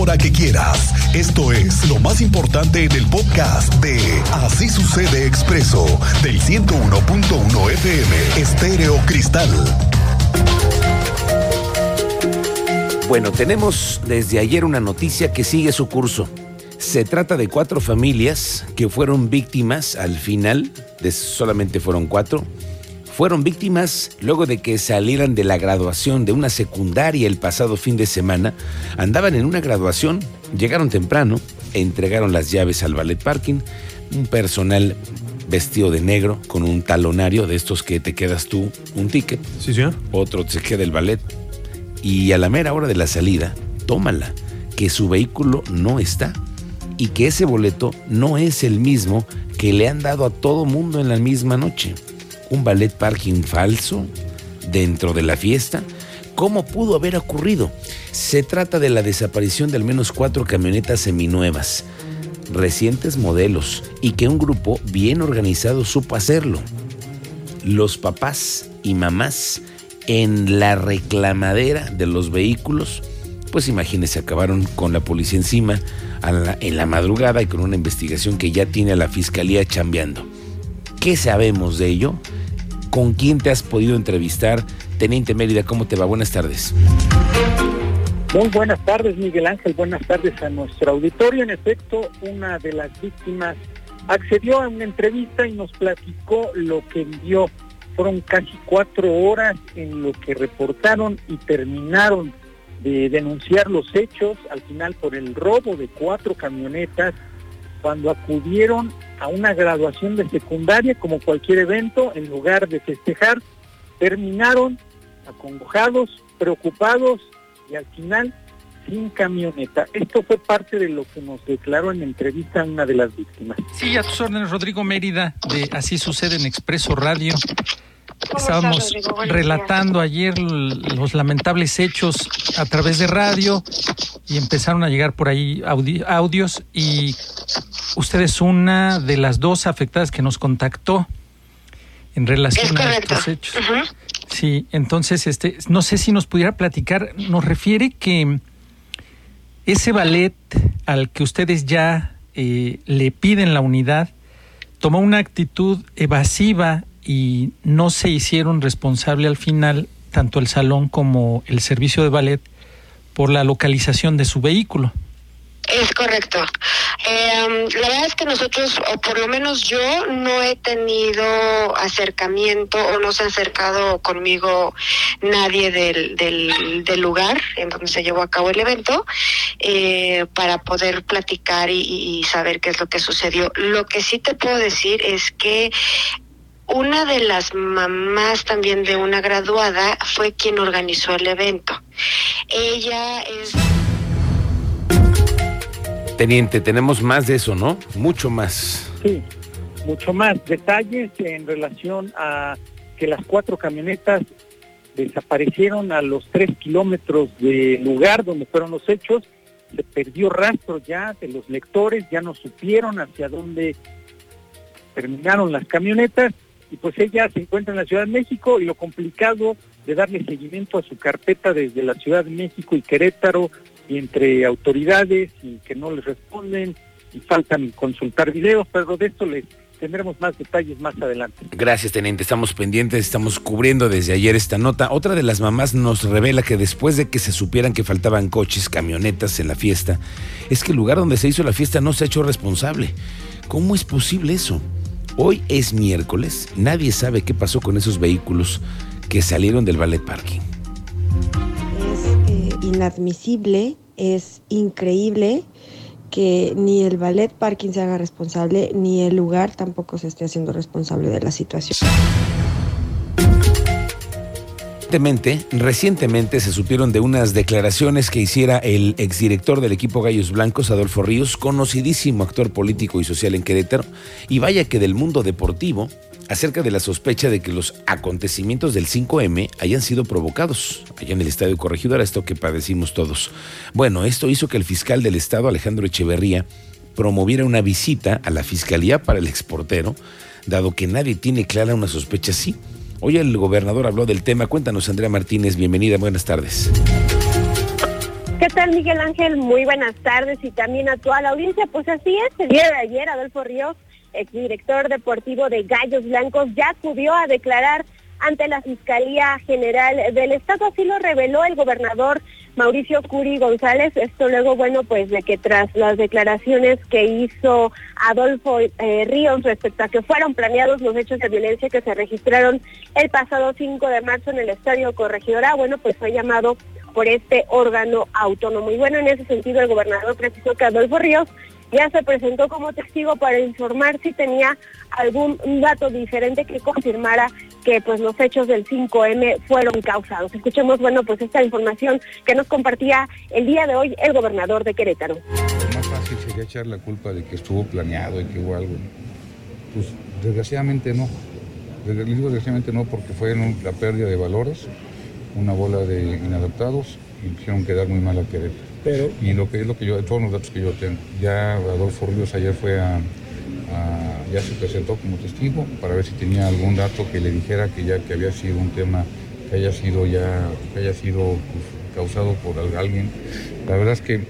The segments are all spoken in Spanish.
hora que quieras. Esto es lo más importante en el podcast de Así sucede expreso del 101.1 FM Estéreo Cristal. Bueno, tenemos desde ayer una noticia que sigue su curso. Se trata de cuatro familias que fueron víctimas al final, de solamente fueron cuatro, fueron víctimas luego de que salieran de la graduación de una secundaria el pasado fin de semana. Andaban en una graduación, llegaron temprano, entregaron las llaves al ballet parking, un personal vestido de negro con un talonario de estos que te quedas tú un ticket. Sí, señor. Otro se queda el ballet. Y a la mera hora de la salida, tómala, que su vehículo no está y que ese boleto no es el mismo que le han dado a todo mundo en la misma noche un ballet parking falso dentro de la fiesta? ¿Cómo pudo haber ocurrido? Se trata de la desaparición de al menos cuatro camionetas seminuevas, recientes modelos, y que un grupo bien organizado supo hacerlo. Los papás y mamás en la reclamadera de los vehículos, pues imagínense, acabaron con la policía encima en la madrugada y con una investigación que ya tiene a la fiscalía chambeando. ¿Qué sabemos de ello? ¿Con quién te has podido entrevistar? Teniente Mérida, ¿cómo te va? Buenas tardes. Muy buenas tardes, Miguel Ángel. Buenas tardes a nuestro auditorio. En efecto, una de las víctimas accedió a una entrevista y nos platicó lo que vio. Fueron casi cuatro horas en lo que reportaron y terminaron de denunciar los hechos, al final por el robo de cuatro camionetas, cuando acudieron a una graduación de secundaria como cualquier evento, en lugar de festejar, terminaron acongojados, preocupados y al final sin camioneta. Esto fue parte de lo que nos declaró en entrevista una de las víctimas. Sí, a tus órdenes, Rodrigo Mérida, de Así sucede en Expreso Radio. Estábamos relatando ayer los lamentables hechos a través de radio y empezaron a llegar por ahí audios y usted es una de las dos afectadas que nos contactó en relación a estos hechos. Sí, entonces, este, no sé si nos pudiera platicar, nos refiere que ese ballet al que ustedes ya eh, le piden la unidad tomó una actitud evasiva y no se hicieron responsable al final tanto el salón como el servicio de ballet por la localización de su vehículo. Es correcto. Eh, la verdad es que nosotros, o por lo menos yo, no he tenido acercamiento o no se ha acercado conmigo nadie del, del, lugar en donde se llevó a cabo el evento eh, para poder platicar y, y saber qué es lo que sucedió. Lo que sí te puedo decir es que una de las mamás también de una graduada fue quien organizó el evento. Ella es... Teniente, tenemos más de eso, ¿no? Mucho más. Sí, mucho más. Detalles en relación a que las cuatro camionetas desaparecieron a los tres kilómetros del lugar donde fueron los hechos. Se perdió rastro ya de los lectores, ya no supieron hacia dónde terminaron las camionetas y pues ella se encuentra en la Ciudad de México y lo complicado de darle seguimiento a su carpeta desde la Ciudad de México y Querétaro entre autoridades y que no les responden y faltan consultar videos, pero de esto les tendremos más detalles más adelante. Gracias, teniente. Estamos pendientes, estamos cubriendo desde ayer esta nota. Otra de las mamás nos revela que después de que se supieran que faltaban coches, camionetas en la fiesta, es que el lugar donde se hizo la fiesta no se ha hecho responsable. ¿Cómo es posible eso? Hoy es miércoles, nadie sabe qué pasó con esos vehículos que salieron del ballet parking inadmisible, es increíble que ni el ballet parking se haga responsable, ni el lugar tampoco se esté haciendo responsable de la situación. Recientemente, se supieron de unas declaraciones que hiciera el exdirector del equipo Gallos Blancos, Adolfo Ríos, conocidísimo actor político y social en Querétaro, y vaya que del mundo deportivo, acerca de la sospecha de que los acontecimientos del 5M hayan sido provocados allá en el Estadio Corregidora, esto que padecimos todos. Bueno, esto hizo que el fiscal del Estado, Alejandro Echeverría, promoviera una visita a la Fiscalía para el exportero, dado que nadie tiene clara una sospecha así. Hoy el gobernador habló del tema. Cuéntanos, Andrea Martínez, bienvenida, buenas tardes. ¿Qué tal Miguel Ángel? Muy buenas tardes y también a toda la audiencia. Pues así es, el día de ayer Adolfo Ríos, exdirector deportivo de Gallos Blancos, ya acudió a declarar ante la Fiscalía General del Estado. Así lo reveló el gobernador Mauricio Curi González. Esto luego, bueno, pues de que tras las declaraciones que hizo Adolfo eh, Ríos respecto a que fueron planeados los hechos de violencia que se registraron el pasado 5 de marzo en el Estadio Corregidora, bueno, pues fue llamado por este órgano autónomo. Y bueno, en ese sentido el gobernador precisó que Adolfo Ríos ya se presentó como testigo para informar si tenía algún dato diferente que confirmara que pues los hechos del 5M fueron causados. Escuchemos, bueno, pues esta información que nos compartía el día de hoy el gobernador de Querétaro. Lo más fácil sería echar la culpa de que estuvo planeado y que hubo algo. Pues desgraciadamente no. Desgraciadamente no, porque fue la pérdida de valores, una bola de inadaptados y hicieron quedar muy mal a Querétaro. Pero, y lo que es lo que yo, todos los datos que yo tengo. Ya Adolfo Ríos ayer fue a, ya se presentó como testigo para ver si tenía algún dato que le dijera que ya que había sido un tema que haya sido ya, que haya sido pues, causado por alguien. La verdad es que,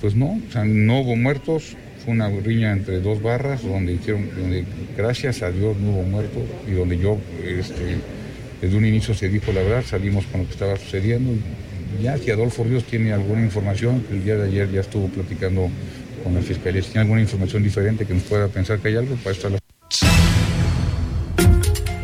pues no, o sea, no hubo muertos, fue una riña entre dos barras donde hicieron, donde gracias a Dios no hubo muertos y donde yo, este, desde un inicio se dijo la verdad, salimos con lo que estaba sucediendo ya si Adolfo Ríos tiene alguna información, el día de ayer ya estuvo platicando con la fiscalía, si tiene alguna información diferente que nos pueda pensar que hay algo, para estar la...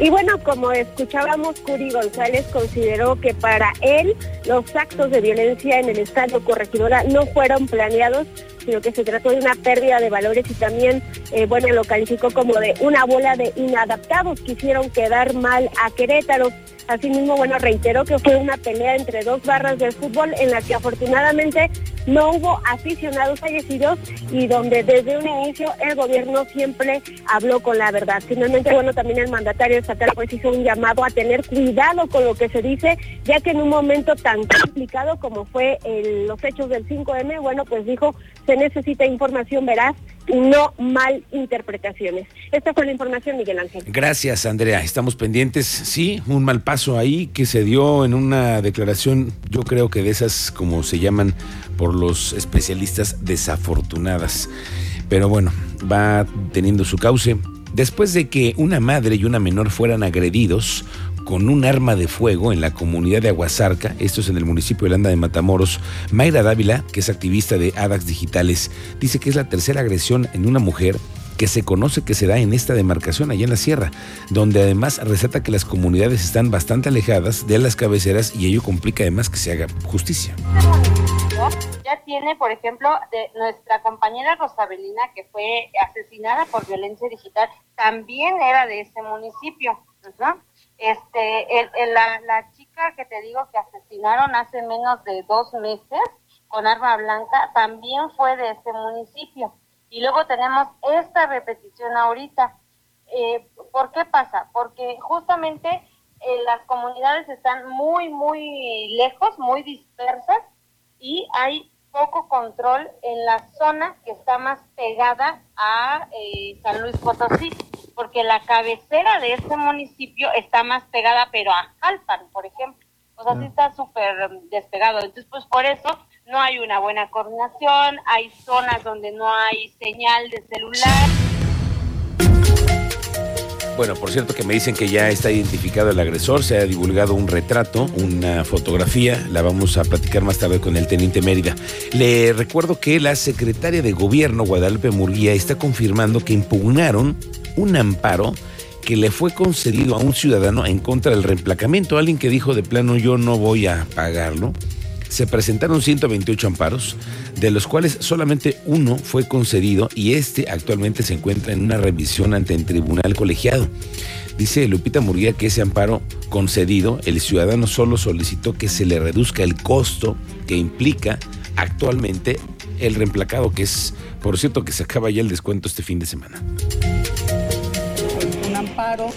Y bueno, como escuchábamos, Curi González consideró que para él los actos de violencia en el Estado Corregidora no fueron planeados, sino que se trató de una pérdida de valores y también, eh, bueno, lo calificó como de una bola de inadaptados. Quisieron quedar mal a Querétaro. Asimismo, bueno, reiteró que fue una pelea entre dos barras del fútbol en la que afortunadamente no hubo aficionados fallecidos y donde desde un inicio el gobierno siempre habló con la verdad. Finalmente, bueno, también el mandatario estatal pues hizo un llamado a tener cuidado con lo que se dice, ya que en un momento tan complicado como fue los hechos del 5M, bueno, pues dijo, se necesita información veraz no mal interpretaciones. Esta fue la información, Miguel Ángel. Gracias, Andrea. Estamos pendientes. Sí, un mal paso ahí que se dio en una declaración, yo creo que de esas, como se llaman por los especialistas, desafortunadas. Pero bueno, va teniendo su cauce. Después de que una madre y una menor fueran agredidos con un arma de fuego en la comunidad de Aguasarca, esto es en el municipio de Landa de Matamoros, Mayra Dávila, que es activista de ADAX Digitales, dice que es la tercera agresión en una mujer que se conoce que se da en esta demarcación allá en la sierra, donde además resalta que las comunidades están bastante alejadas de las cabeceras y ello complica además que se haga justicia. Ya tiene, por ejemplo, de nuestra compañera Rosabelina, que fue asesinada por violencia digital, también era de ese municipio. Este, el, la, la chica que te digo que asesinaron hace menos de dos meses con arma blanca, también fue de ese municipio. Y luego tenemos esta repetición ahorita. Eh, ¿Por qué pasa? Porque justamente eh, las comunidades están muy, muy lejos, muy dispersas y hay poco control en la zona que está más pegada a eh, San Luis Potosí, porque la cabecera de ese municipio está más pegada, pero a Jalpan, por ejemplo. O sea, sí está súper despegado. Entonces, pues por eso no hay una buena coordinación, hay zonas donde no hay señal de celular. Bueno, por cierto que me dicen que ya está identificado el agresor, se ha divulgado un retrato, una fotografía, la vamos a platicar más tarde con el teniente Mérida. Le recuerdo que la secretaria de gobierno, Guadalupe Murguía, está confirmando que impugnaron un amparo que le fue concedido a un ciudadano en contra del reemplacamiento, alguien que dijo de plano yo no voy a pagarlo se presentaron 128 amparos, de los cuales solamente uno fue concedido y este actualmente se encuentra en una revisión ante el tribunal colegiado. Dice Lupita Murguía que ese amparo concedido, el ciudadano solo solicitó que se le reduzca el costo que implica actualmente el reemplacado, que es, por cierto, que se acaba ya el descuento este fin de semana.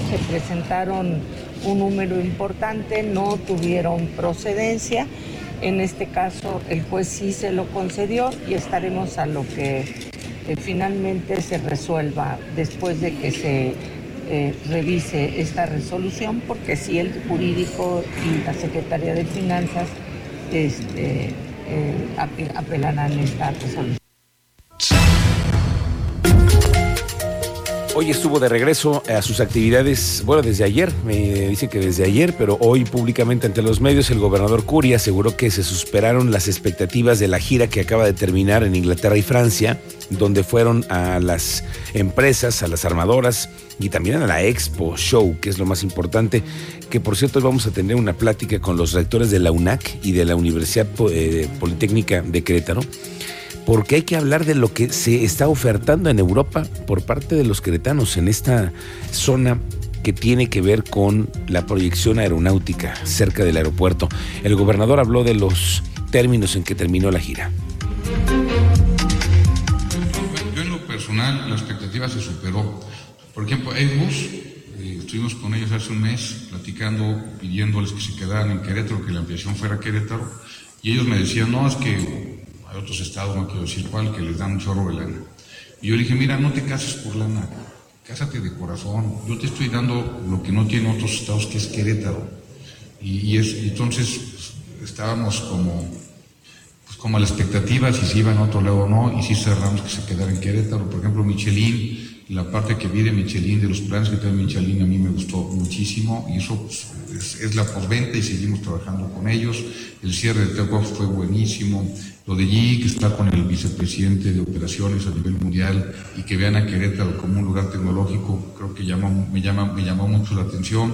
Se presentaron un número importante, no tuvieron procedencia en este caso, el juez sí se lo concedió y estaremos a lo que eh, finalmente se resuelva después de que se eh, revise esta resolución, porque si el jurídico y la Secretaría de Finanzas este, eh, apelarán esta resolución. Hoy estuvo de regreso a sus actividades, bueno, desde ayer, me dice que desde ayer, pero hoy públicamente ante los medios el gobernador Curia aseguró que se superaron las expectativas de la gira que acaba de terminar en Inglaterra y Francia, donde fueron a las empresas, a las armadoras y también a la Expo Show, que es lo más importante, que por cierto hoy vamos a tener una plática con los rectores de la UNAC y de la Universidad eh, Politécnica de Querétaro porque hay que hablar de lo que se está ofertando en Europa por parte de los queretanos en esta zona que tiene que ver con la proyección aeronáutica cerca del aeropuerto. El gobernador habló de los términos en que terminó la gira. Yo en lo personal la expectativa se superó. Por ejemplo, Airbus, eh, estuvimos con ellos hace un mes platicando, pidiéndoles que se quedaran en Querétaro, que la ampliación fuera Querétaro, y ellos me decían, no, es que otros estados, no quiero decir cuál, que les dan un chorro de lana. Y yo le dije, mira, no te cases por lana, cásate de corazón. Yo te estoy dando lo que no tienen otros estados, que es Querétaro. Y, es, entonces pues, estábamos como, pues, como a la expectativa si se iba a otro lado o no, y si cerramos que se quedara en Querétaro. Por ejemplo, Michelin, la parte que vi de Michelin, de los planes que tiene Michelin, a mí me gustó muchísimo y eso pues, es, la postventa y seguimos trabajando con ellos. El cierre de Tecox fue buenísimo. Lo de G, que está con el vicepresidente de operaciones a nivel mundial y que vean a Querétaro como un lugar tecnológico, creo que me, llama, me llamó mucho la atención.